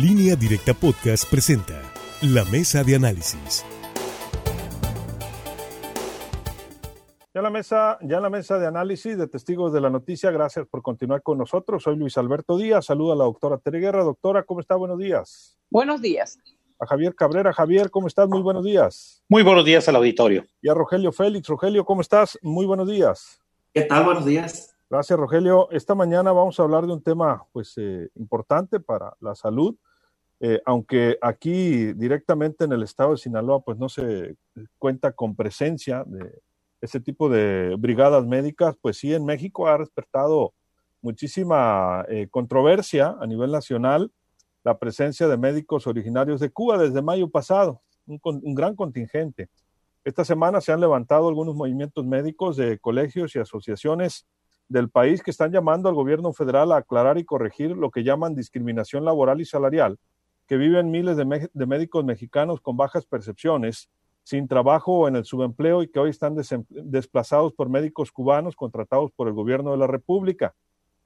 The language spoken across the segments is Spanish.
Línea Directa Podcast presenta La Mesa de Análisis. Ya en la mesa, ya en la mesa de análisis de testigos de la noticia, gracias por continuar con nosotros. Soy Luis Alberto Díaz, saluda a la doctora Tere Guerra. Doctora, ¿cómo está? Buenos días. Buenos días. A Javier Cabrera. Javier, ¿cómo estás? Muy buenos días. Muy buenos días al auditorio. Y a Rogelio Félix. Rogelio, ¿cómo estás? Muy buenos días. ¿Qué tal? Buenos días. Gracias, Rogelio. Esta mañana vamos a hablar de un tema pues eh, importante para la salud, eh, aunque aquí directamente en el estado de Sinaloa pues no se cuenta con presencia de ese tipo de brigadas médicas, pues sí en México ha despertado muchísima eh, controversia a nivel nacional la presencia de médicos originarios de Cuba desde mayo pasado, un, un gran contingente. Esta semana se han levantado algunos movimientos médicos de colegios y asociaciones del país que están llamando al gobierno federal a aclarar y corregir lo que llaman discriminación laboral y salarial, que viven miles de, médicos mexicanos con bajas percepciones, sin trabajo o en el subempleo y que hoy están desplazados por médicos cubanos contratados por el gobierno de la República.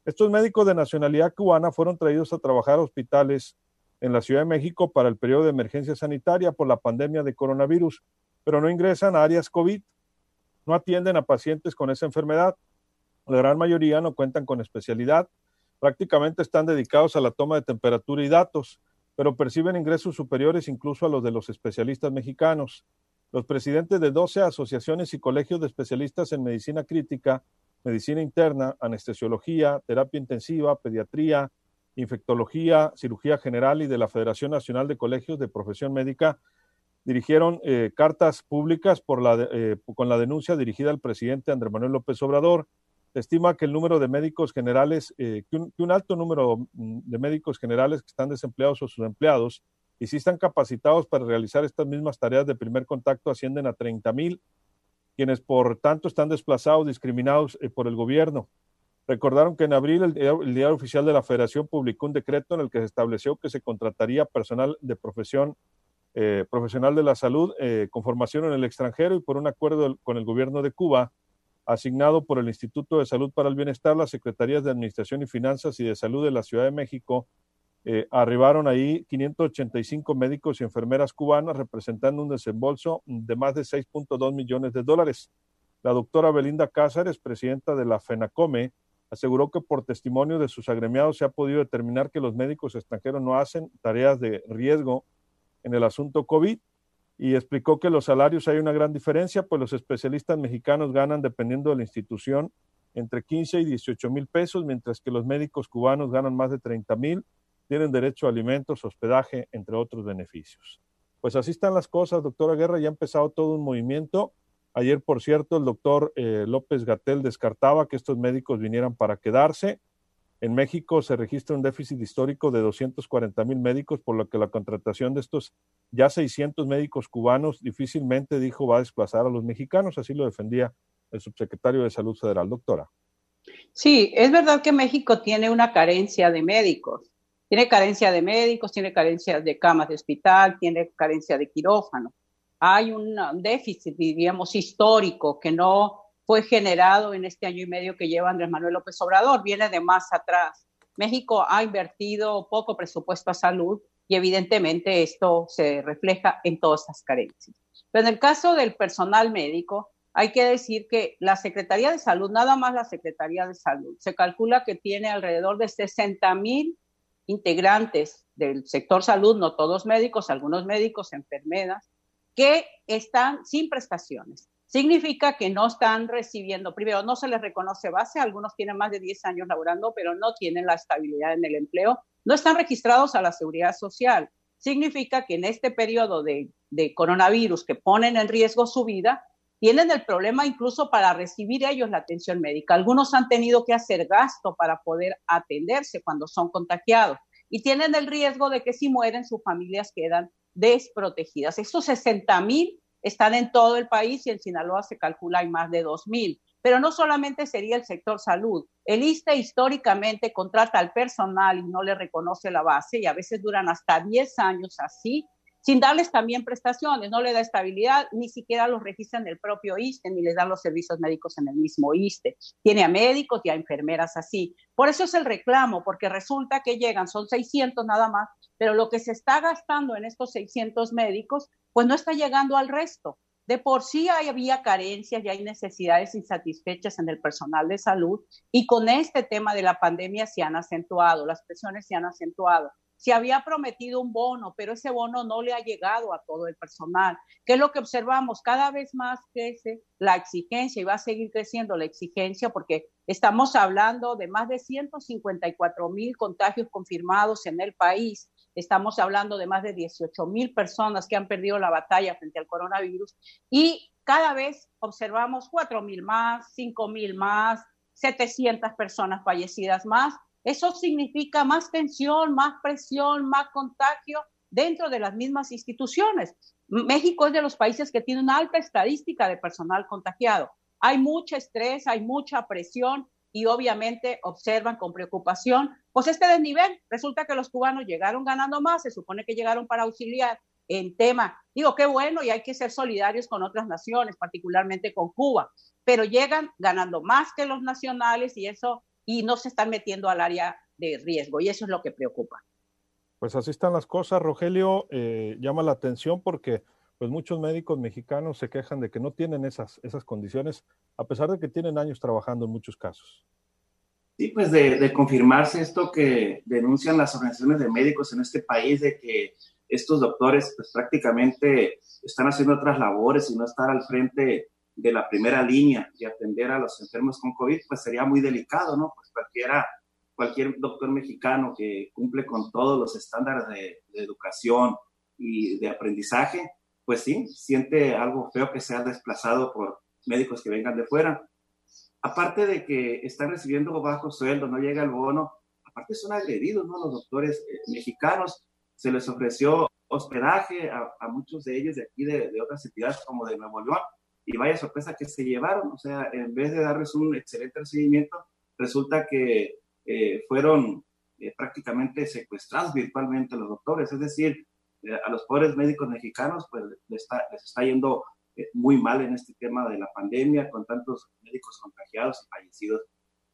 Estos médicos de nacionalidad cubana fueron traídos a trabajar a hospitales en la Ciudad de México para el periodo de emergencia sanitaria por la pandemia de coronavirus, pero no ingresan a áreas COVID, no atienden a pacientes con esa enfermedad la gran mayoría no cuentan con especialidad, prácticamente están dedicados a la toma de temperatura y datos, pero perciben ingresos superiores incluso a los de los especialistas mexicanos. Los presidentes de 12 asociaciones y colegios de especialistas en medicina crítica, medicina interna, anestesiología, terapia intensiva, pediatría, infectología, cirugía general y de la Federación Nacional de Colegios de Profesión Médica dirigieron eh, cartas públicas eh, con la denuncia dirigida al presidente Andrés Manuel López Obrador estima que el número de médicos generales, eh, que, un, alto número mm, de médicos generales que están desempleados o subempleados y si están capacitados para realizar estas mismas tareas de primer contacto ascienden a 30 mil, quienes por tanto están desplazados, discriminados eh, por el gobierno. Recordaron que en abril el, diario oficial de la Federación publicó un decreto en el que se estableció que se contrataría personal de profesión eh, profesional de la salud con formación en el extranjero y por un acuerdo con el gobierno de Cuba asignado por el Instituto de Salud para el Bienestar, las Secretarías de Administración y Finanzas y de Salud de la Ciudad de México, eh, arribaron ahí 585 médicos y enfermeras cubanas representando un desembolso de más de 6.2 millones de dólares. La doctora Belinda Cázares, presidenta de la FENACOME, aseguró que por testimonio de sus agremiados se ha podido determinar que los médicos extranjeros no hacen tareas de riesgo en el asunto COVID y explicó que los salarios hay una gran diferencia, pues los especialistas mexicanos ganan, dependiendo de la institución, entre 15 y 18 mil pesos, mientras que los médicos cubanos ganan más de 30 mil, tienen derecho a alimentos, hospedaje, entre otros beneficios. Pues así están las cosas, doctora Guerra, ya ha empezado todo un movimiento. Ayer, por cierto, el doctor eh, López Gatel descartaba que estos médicos vinieran para quedarse. En México se registra un déficit histórico de 240 mil médicos, por lo que la contratación de estos ya 600 médicos cubanos difícilmente, dijo, va a desplazar a los mexicanos. Así lo defendía el subsecretario de Salud Federal, doctora. Sí, es verdad que México tiene una carencia de médicos. Tiene carencia de médicos, tiene carencia de camas de hospital, tiene carencia de quirófano. Hay un déficit, diríamos, histórico que no fue generado en este año y medio que lleva Andrés Manuel López Obrador, viene de más atrás. México ha invertido poco presupuesto a salud y evidentemente esto se refleja en todas estas carencias. Pero en el caso del personal médico, hay que decir que la Secretaría de Salud, nada más la Secretaría de Salud, se calcula que tiene alrededor de 60 mil integrantes del sector salud, no todos médicos, algunos médicos, enfermeras, que están sin prestaciones significa que no están recibiendo, primero, no se les reconoce base, algunos tienen más de 10 años laborando, pero no tienen la estabilidad en el empleo, no están registrados a la seguridad social. Significa que en este periodo de, de coronavirus que ponen en riesgo su vida, tienen el problema incluso para recibir ellos la atención médica. Algunos han tenido que hacer gasto para poder atenderse cuando son contagiados y tienen el riesgo de que si mueren sus familias quedan desprotegidas. Estos 60 mil están en todo el país y en Sinaloa se calcula hay más de 2.000. Pero no solamente sería el sector salud. El ISTE históricamente contrata al personal y no le reconoce la base y a veces duran hasta 10 años así sin darles también prestaciones, no le da estabilidad, ni siquiera los registra en el propio ISTE, ni les dan los servicios médicos en el mismo ISTE. Tiene a médicos y a enfermeras así. Por eso es el reclamo, porque resulta que llegan, son 600 nada más, pero lo que se está gastando en estos 600 médicos, pues no está llegando al resto. De por sí había carencias y hay necesidades insatisfechas en el personal de salud y con este tema de la pandemia se han acentuado, las presiones se han acentuado se había prometido un bono, pero ese bono no le ha llegado a todo el personal. ¿Qué es lo que observamos? Cada vez más crece la exigencia y va a seguir creciendo la exigencia porque estamos hablando de más de 154 mil contagios confirmados en el país. Estamos hablando de más de 18 mil personas que han perdido la batalla frente al coronavirus y cada vez observamos 4 mil más, 5 mil más, 700 personas fallecidas más eso significa más tensión, más presión, más contagio dentro de las mismas instituciones. México es de los países que tiene una alta estadística de personal contagiado. Hay mucho estrés, hay mucha presión y obviamente observan con preocupación, pues este desnivel. Resulta que los cubanos llegaron ganando más, se supone que llegaron para auxiliar en tema. Digo, qué bueno y hay que ser solidarios con otras naciones, particularmente con Cuba, pero llegan ganando más que los nacionales y eso y no se están metiendo al área de riesgo y eso es lo que preocupa. Pues así están las cosas, Rogelio, eh, llama la atención porque pues muchos médicos mexicanos se quejan de que no tienen esas, esas condiciones, a pesar de que tienen años trabajando en muchos casos. Sí, pues de, confirmarse esto que denuncian las organizaciones de médicos en este país, de que estos doctores pues prácticamente están haciendo otras labores y no estar al frente de la primera línea y atender a los enfermos con COVID, pues sería muy delicado, ¿no? Pues cualquiera, cualquier doctor mexicano que cumple con todos los estándares de, educación y de aprendizaje, pues sí, siente algo feo que sea desplazado por médicos que vengan de fuera. Aparte de que están recibiendo bajo sueldo, no llega el bono, aparte son agredidos, ¿no? Los doctores eh, mexicanos, se les ofreció hospedaje a, muchos de ellos de aquí, de, otras entidades como de Nuevo León, y vaya sorpresa que se llevaron, o sea, en vez de darles un excelente recibimiento, resulta que eh, fueron eh, prácticamente secuestrados virtualmente los doctores, es decir, a los pobres médicos mexicanos pues les está, les está yendo muy mal en este tema de la pandemia, con tantos médicos contagiados y fallecidos.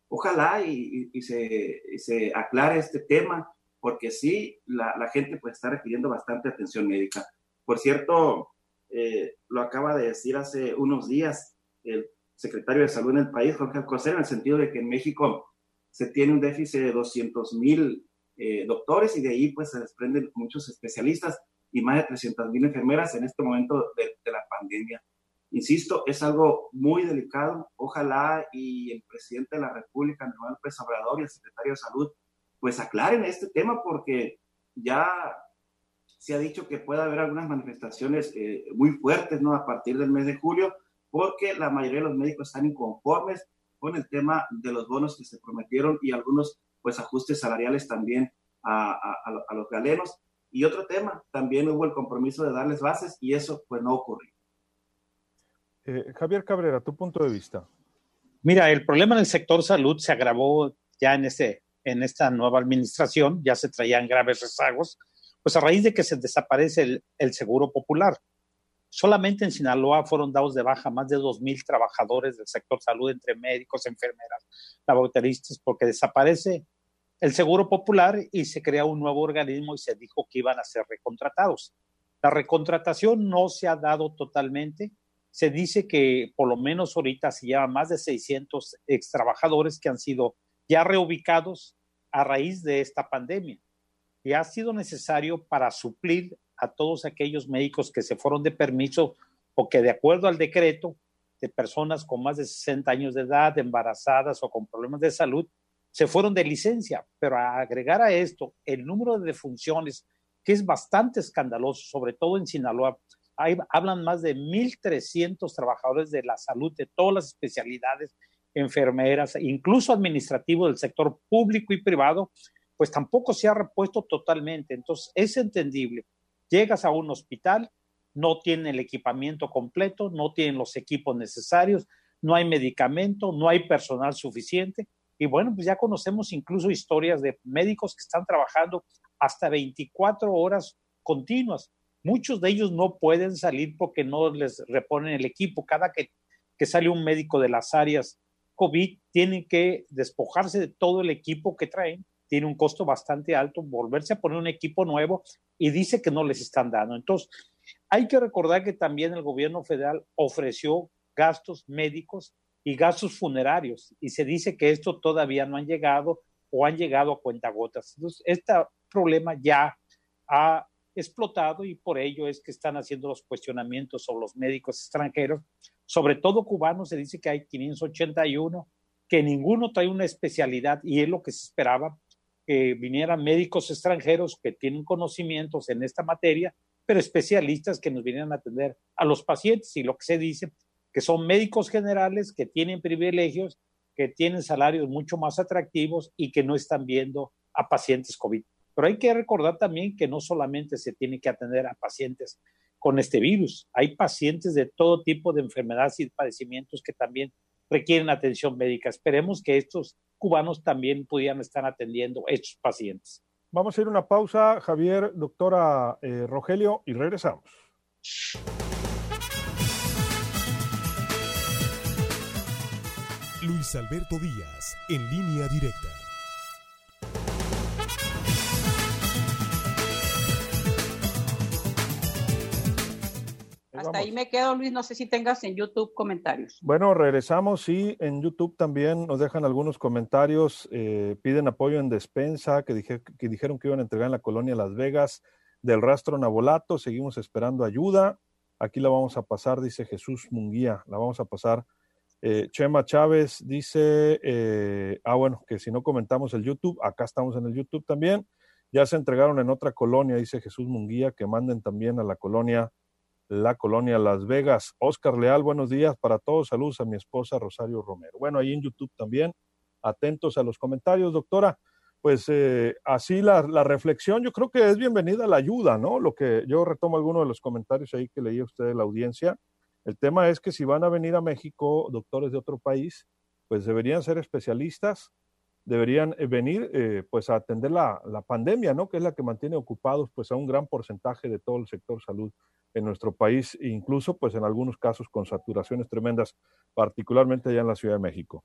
Ojalá y, y, se, se, aclare este tema, porque sí, la, la gente pues está requiriendo bastante atención médica. Por cierto, eh, lo acaba de decir hace unos días el secretario de Salud en el país, Jorge Alcocer, en el sentido de que en México se tiene un déficit de 200 mil eh, doctores y de ahí pues se desprenden muchos especialistas y más de 300 mil enfermeras en este momento de, la pandemia. Insisto, es algo muy delicado. Ojalá y el presidente de la República, Manuel López Obrador, y el secretario de Salud, pues aclaren este tema porque ya se ha dicho que puede haber algunas manifestaciones eh, muy fuertes ¿no? a partir del mes de julio, porque la mayoría de los médicos están inconformes con el tema de los bonos que se prometieron y algunos pues ajustes salariales también a, a, los galenos. Y otro tema, también hubo el compromiso de darles bases y eso pues no ocurrió. Eh, Javier Cabrera, tu punto de vista. Mira, el problema en el sector salud se agravó ya en, este, en esta nueva administración, ya se traían graves rezagos pues a raíz de que se desaparece el, seguro popular. Solamente en Sinaloa fueron dados de baja más de 2.000 trabajadores del sector salud, entre médicos, enfermeras, laboratoristas, porque desaparece el seguro popular y se crea un nuevo organismo y se dijo que iban a ser recontratados. La recontratación no se ha dado totalmente. Se dice que por lo menos ahorita se lleva más de 600 ex trabajadores que han sido ya reubicados a raíz de esta pandemia y ha sido necesario para suplir a todos aquellos médicos que se fueron de permiso o que de acuerdo al decreto de personas con más de 60 años de edad, embarazadas o con problemas de salud, se fueron de licencia. Pero a agregar a esto el número de defunciones, que es bastante escandaloso, sobre todo en Sinaloa, hablan más de 1.300 trabajadores de la salud de todas las especialidades, enfermeras, incluso administrativos del sector público y privado, pues tampoco se ha repuesto totalmente. Entonces, es entendible. Llegas a un hospital, no tiene el equipamiento completo, no tienen los equipos necesarios, no hay medicamento, no hay personal suficiente. Y bueno, pues ya conocemos incluso historias de médicos que están trabajando hasta 24 horas continuas. Muchos de ellos no pueden salir porque no les reponen el equipo. Cada que, que sale un médico de las áreas COVID, tienen que despojarse de todo el equipo que traen. Tiene un costo bastante alto, volverse a poner un equipo nuevo y dice que no les están dando. Entonces, hay que recordar que también el gobierno federal ofreció gastos médicos y gastos funerarios. Y se dice que esto todavía no han llegado o han llegado a cuentagotas. Entonces, este problema ya ha explotado y por ello es que están haciendo los cuestionamientos sobre los médicos extranjeros, sobre todo cubanos, se dice que hay 581, que ninguno trae una especialidad y es lo que se esperaba, que vinieran médicos extranjeros que tienen conocimientos en esta materia, pero especialistas que nos vinieran a atender a los pacientes. Y lo que se dice, que son médicos generales que tienen privilegios, que tienen salarios mucho más atractivos y que no están viendo a pacientes COVID. Pero hay que recordar también que no solamente se tiene que atender a pacientes con este virus, hay pacientes de todo tipo de enfermedades y padecimientos que también requieren atención médica. Esperemos que estos cubanos también pudieran estar atendiendo estos pacientes. Vamos a ir a una pausa, Javier, doctora eh, Rogelio, y regresamos. Luis Alberto Díaz, en línea directa. Hasta ahí me quedo, Luis. No sé si tengas en YouTube comentarios. Bueno, regresamos. Sí, en YouTube también nos dejan algunos comentarios. Eh, piden apoyo en despensa que, dije, que dijeron que iban a entregar en la colonia Las Vegas del rastro Nabolato. Seguimos esperando ayuda. Aquí la vamos a pasar, dice Jesús Munguía. La vamos a pasar. Eh, Chema Chávez dice, eh, ah, bueno, que si no comentamos el YouTube, acá estamos en el YouTube también. Ya se entregaron en otra colonia, dice Jesús Munguía, que manden también a la colonia la colonia Las Vegas. Oscar Leal, buenos días para todos. Saludos a mi esposa Rosario Romero. Bueno, ahí en YouTube también. Atentos a los comentarios, doctora. Pues eh, así la, reflexión, yo creo que es bienvenida la ayuda, ¿no? Lo que yo retomo algunos de los comentarios ahí que leía usted de la audiencia. El tema es que si van a venir a México doctores de otro país, pues deberían ser especialistas, deberían eh, venir eh, pues a atender la, la, pandemia, ¿no? Que es la que mantiene ocupados pues a un gran porcentaje de todo el sector salud en nuestro país, incluso pues en algunos casos con saturaciones tremendas, particularmente allá en la Ciudad de México.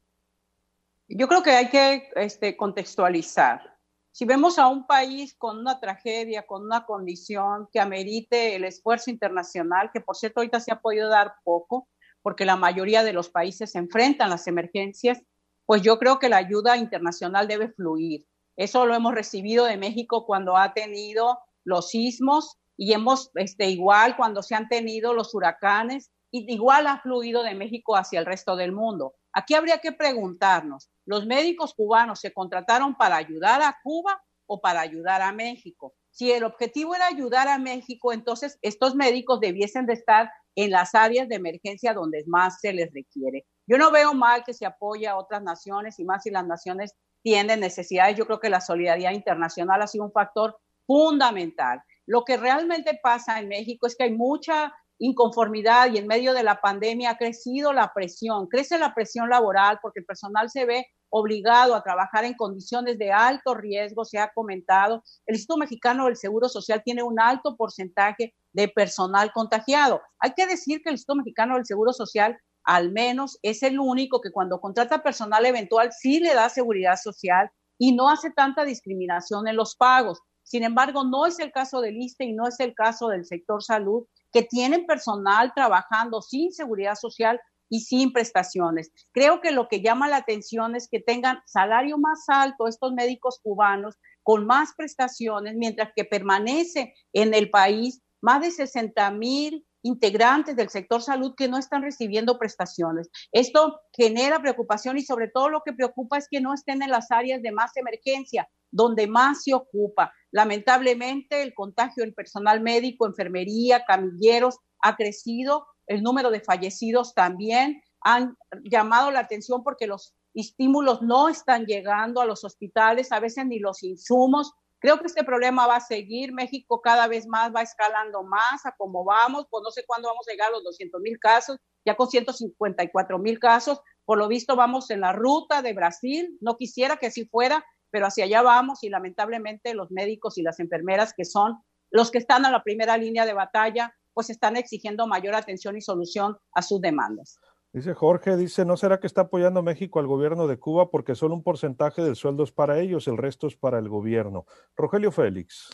Yo creo que hay que este, contextualizar. Si vemos a un país con una tragedia, con una condición que amerite el esfuerzo internacional, que por cierto ahorita se ha podido dar poco, porque la mayoría de los países se enfrentan las emergencias, pues yo creo que la ayuda internacional debe fluir. Eso lo hemos recibido de México cuando ha tenido los sismos y hemos, este, igual cuando se han tenido los huracanes, y igual ha fluido de México hacia el resto del mundo. Aquí habría que preguntarnos, ¿los médicos cubanos se contrataron para ayudar a Cuba o para ayudar a México? Si el objetivo era ayudar a México, entonces estos médicos debiesen de estar en las áreas de emergencia donde más se les requiere. Yo no veo mal que se apoye a otras naciones y más si las naciones tienen necesidades. Yo creo que la solidaridad internacional ha sido un factor fundamental. Lo que realmente pasa en México es que hay mucha inconformidad y en medio de la pandemia ha crecido la presión, crece la presión laboral porque el personal se ve obligado a trabajar en condiciones de alto riesgo, se ha comentado. El Instituto Mexicano del Seguro Social tiene un alto porcentaje de personal contagiado. Hay que decir que el Instituto Mexicano del Seguro Social al menos es el único que cuando contrata personal eventual sí le da seguridad social y no hace tanta discriminación en los pagos. Sin embargo, no es el caso del ISTE y no es el caso del sector salud, que tienen personal trabajando sin seguridad social y sin prestaciones. Creo que lo que llama la atención es que tengan salario más alto estos médicos cubanos con más prestaciones, mientras que permanece en el país más de 60 mil integrantes del sector salud que no están recibiendo prestaciones. Esto genera preocupación y sobre todo lo que preocupa es que no estén en las áreas de más emergencia, donde más se ocupa. Lamentablemente, el contagio del personal médico, enfermería, camilleros ha crecido, el número de fallecidos también han llamado la atención porque los estímulos no están llegando a los hospitales, a veces ni los insumos. Creo que este problema va a seguir. México cada vez más va escalando más a cómo vamos. Pues no sé cuándo vamos a llegar a los 200 mil casos, ya con 154 mil casos. Por lo visto vamos en la ruta de Brasil. No quisiera que así fuera, pero hacia allá vamos y lamentablemente los médicos y las enfermeras que son los que están a la primera línea de batalla, pues están exigiendo mayor atención y solución a sus demandas. Dice Jorge, dice, ¿no será que está apoyando México al gobierno de Cuba porque solo un porcentaje del sueldo es para ellos, el resto es para el gobierno? Rogelio Félix.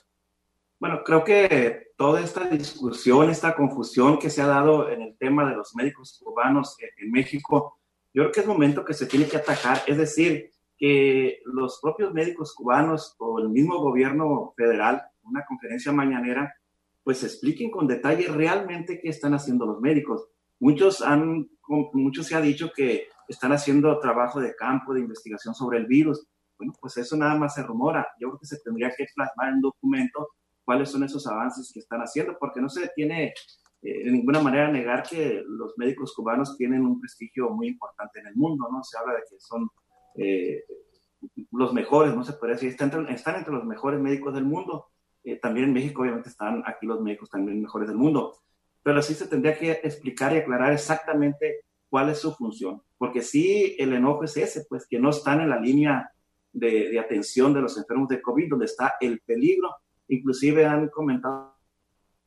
Bueno, creo que toda esta discusión, esta confusión que se ha dado en el tema de los médicos cubanos en México, yo creo que es momento que se tiene que atacar, es decir, que los propios médicos cubanos o el mismo gobierno federal, una conferencia mañanera, pues expliquen con detalle realmente qué están haciendo los médicos. Muchos han, muchos se ha dicho que están haciendo trabajo de campo, de investigación sobre el virus. Bueno, pues eso nada más se rumora. Yo creo que se tendría que plasmar en documento cuáles son esos avances que están haciendo, porque no se tiene eh, de ninguna manera negar que los médicos cubanos tienen un prestigio muy importante en el mundo, ¿no? Se habla de que son eh, los mejores, no se puede decir, están entre, están entre los mejores médicos del mundo. Eh, también en México, obviamente, están aquí los médicos también mejores del mundo. Pero sí se tendría que explicar y aclarar exactamente cuál es su función. Porque sí, el enojo es ese, pues que no están en la línea de, de atención de los enfermos de COVID, donde está el peligro Inclusive han comentado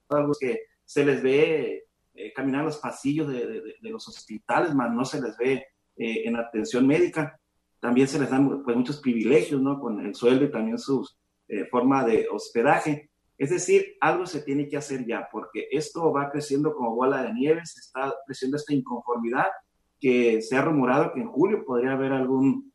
algo que se les ve eh, caminar los pasillos de, los hospitales, más no se les ve eh, en atención médica. También se les dan pues, muchos privilegios, ¿no? Con el sueldo y también su eh, forma de hospedaje. Es decir, algo se tiene que hacer ya, porque esto va creciendo como bola de nieve, se está creciendo esta inconformidad, que se ha rumorado que en julio podría haber algún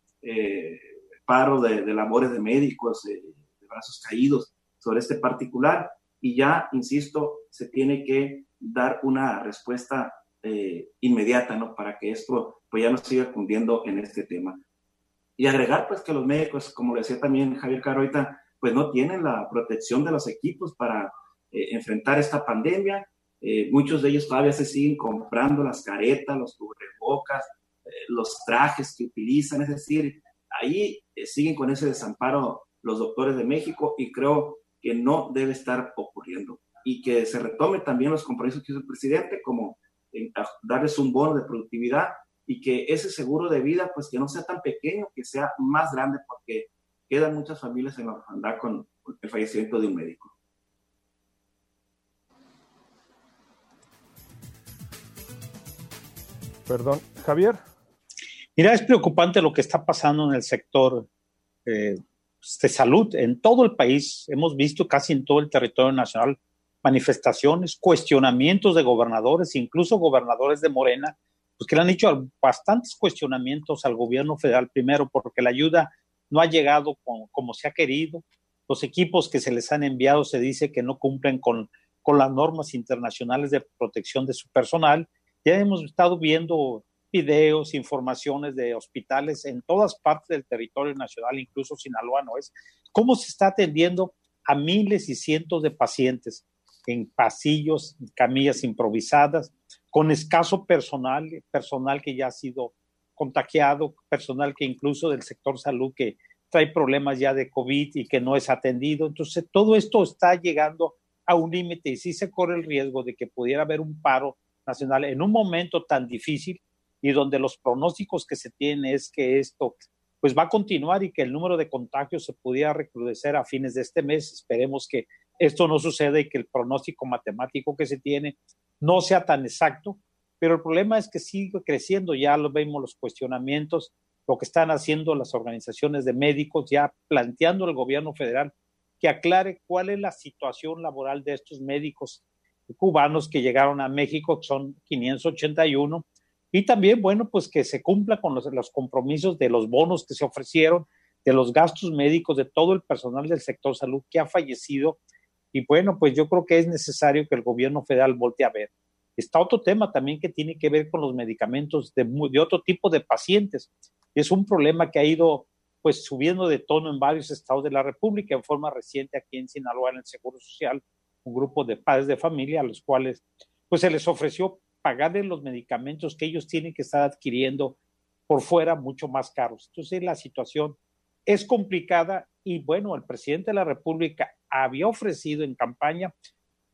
paro de, labores de médicos, de brazos caídos sobre este particular y ya, insisto, se tiene que dar una respuesta eh, inmediata, ¿no? Para que esto pues ya no siga cundiendo en este tema. Y agregar, pues, que los médicos, como le decía también Javier Caroita, pues no tienen la protección de los equipos para eh, enfrentar esta pandemia. Eh, muchos de ellos todavía se siguen comprando las caretas, los cubrebocas, los trajes que utilizan, es decir, ahí siguen con ese desamparo los doctores de México y creo que no debe estar ocurriendo y que se retome también los compromisos que hizo el presidente, como darles un bono de productividad y que ese seguro de vida, pues que no sea tan pequeño, que sea más grande, porque quedan muchas familias en la orfandad con el fallecimiento de un médico. Perdón, Javier. Mira, es preocupante lo que está pasando en el sector eh, de salud en todo el país. Hemos visto casi en todo el territorio nacional manifestaciones, cuestionamientos de gobernadores, incluso gobernadores de Morena, pues que le han hecho bastantes cuestionamientos al gobierno federal, primero porque la ayuda no ha llegado como, se ha querido, los equipos que se les han enviado se dice que no cumplen con, las normas internacionales de protección de su personal. Ya hemos estado viendo videos, informaciones de hospitales en todas partes del territorio nacional, incluso Sinaloa no es, cómo se está atendiendo a miles y cientos de pacientes en pasillos, camillas improvisadas, con escaso personal, personal que ya ha sido contagiado, personal que incluso del sector salud que trae problemas ya de COVID y que no es atendido. Entonces, todo esto está llegando a un límite y sí se corre el riesgo de que pudiera haber un paro nacional en un momento tan difícil y donde los pronósticos que se tienen es que esto pues va a continuar y que el número de contagios se pudiera recrudecer a fines de este mes. Esperemos que esto no suceda y que el pronóstico matemático que se tiene no sea tan exacto, pero el problema es que sigue creciendo, ya lo vemos los cuestionamientos, lo que están haciendo las organizaciones de médicos, ya planteando el gobierno federal que aclare cuál es la situación laboral de estos médicos cubanos que llegaron a México, que son 581, y también, bueno, pues que se cumpla con los, los compromisos de los bonos que se ofrecieron, de los gastos médicos, de todo el personal del sector salud que ha fallecido. Y bueno, pues yo creo que es necesario que el gobierno federal voltee a ver. Está otro tema también que tiene que ver con los medicamentos de, otro tipo de pacientes. Es un problema que ha ido pues subiendo de tono en varios estados de la República, en forma reciente aquí en Sinaloa, en el Seguro Social, un grupo de padres de familia a los cuales pues se les ofreció pagarle los medicamentos que ellos tienen que estar adquiriendo por fuera mucho más caros. Entonces la situación es complicada y bueno, el presidente de la República había ofrecido en campaña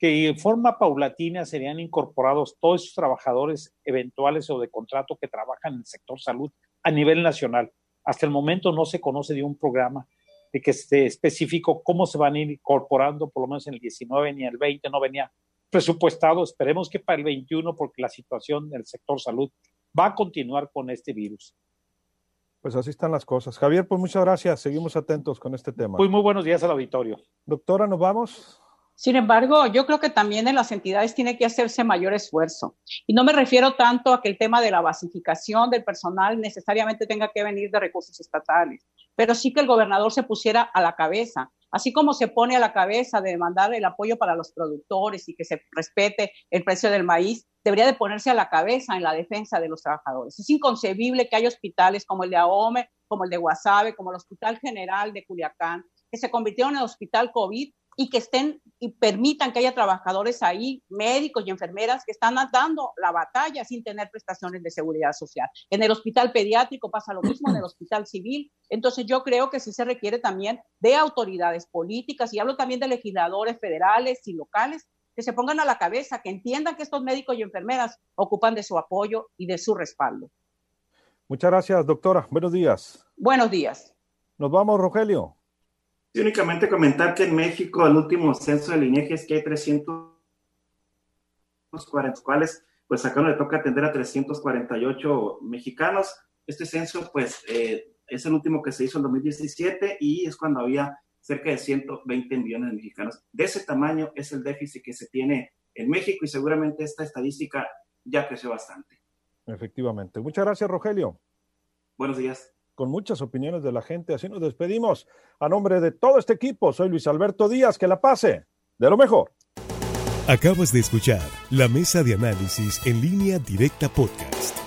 que en forma paulatina serían incorporados todos esos trabajadores eventuales o de contrato que trabajan en el sector salud a nivel nacional. Hasta el momento no se conoce de un programa de que esté específico cómo se van a ir incorporando, por lo menos en el 19 ni el 20 no venía presupuestado. Esperemos que para el 21, porque la situación del sector salud va a continuar con este virus. Pues así están las cosas. Javier, pues muchas gracias. Seguimos atentos con este tema. Muy, muy buenos días al auditorio. Doctora, ¿nos vamos? Sin embargo, yo creo que también en las entidades tiene que hacerse mayor esfuerzo. Y no me refiero tanto a que el tema de la basificación del personal necesariamente tenga que venir de recursos estatales, pero sí que el gobernador se pusiera a la cabeza, así como se pone a la cabeza de demandar el apoyo para los productores y que se respete el precio del maíz, debería de ponerse a la cabeza en la defensa de los trabajadores. Es inconcebible que haya hospitales como el de AOME, como el de Guasave, como el Hospital General de Culiacán, que se convirtieron en hospital COVID y que estén y permitan que haya trabajadores ahí, médicos y enfermeras que están dando la batalla sin tener prestaciones de seguridad social. En el hospital pediátrico pasa lo mismo, en el hospital civil. Entonces yo creo que sí se requiere también de autoridades políticas y hablo también de legisladores federales y locales que se pongan a la cabeza, que entiendan que estos médicos y enfermeras ocupan de su apoyo y de su respaldo. Muchas gracias, doctora. Buenos días. Buenos días. Nos vamos, Rogelio. Y únicamente comentar que en México el último censo del INEGI es que hay 340, cuales pues acá no le toca atender a 348 mexicanos. Este censo pues eh, es el último que se hizo en 2017 y es cuando había cerca de 120 millones de mexicanos. De ese tamaño es el déficit que se tiene en México y seguramente esta estadística ya creció bastante. Efectivamente. Muchas gracias, Rogelio. Buenos días con muchas opiniones de la gente. Así nos despedimos. A nombre de todo este equipo, soy Luis Alberto Díaz. Que la pase de lo mejor. Acabas de escuchar la mesa de análisis en línea directa podcast.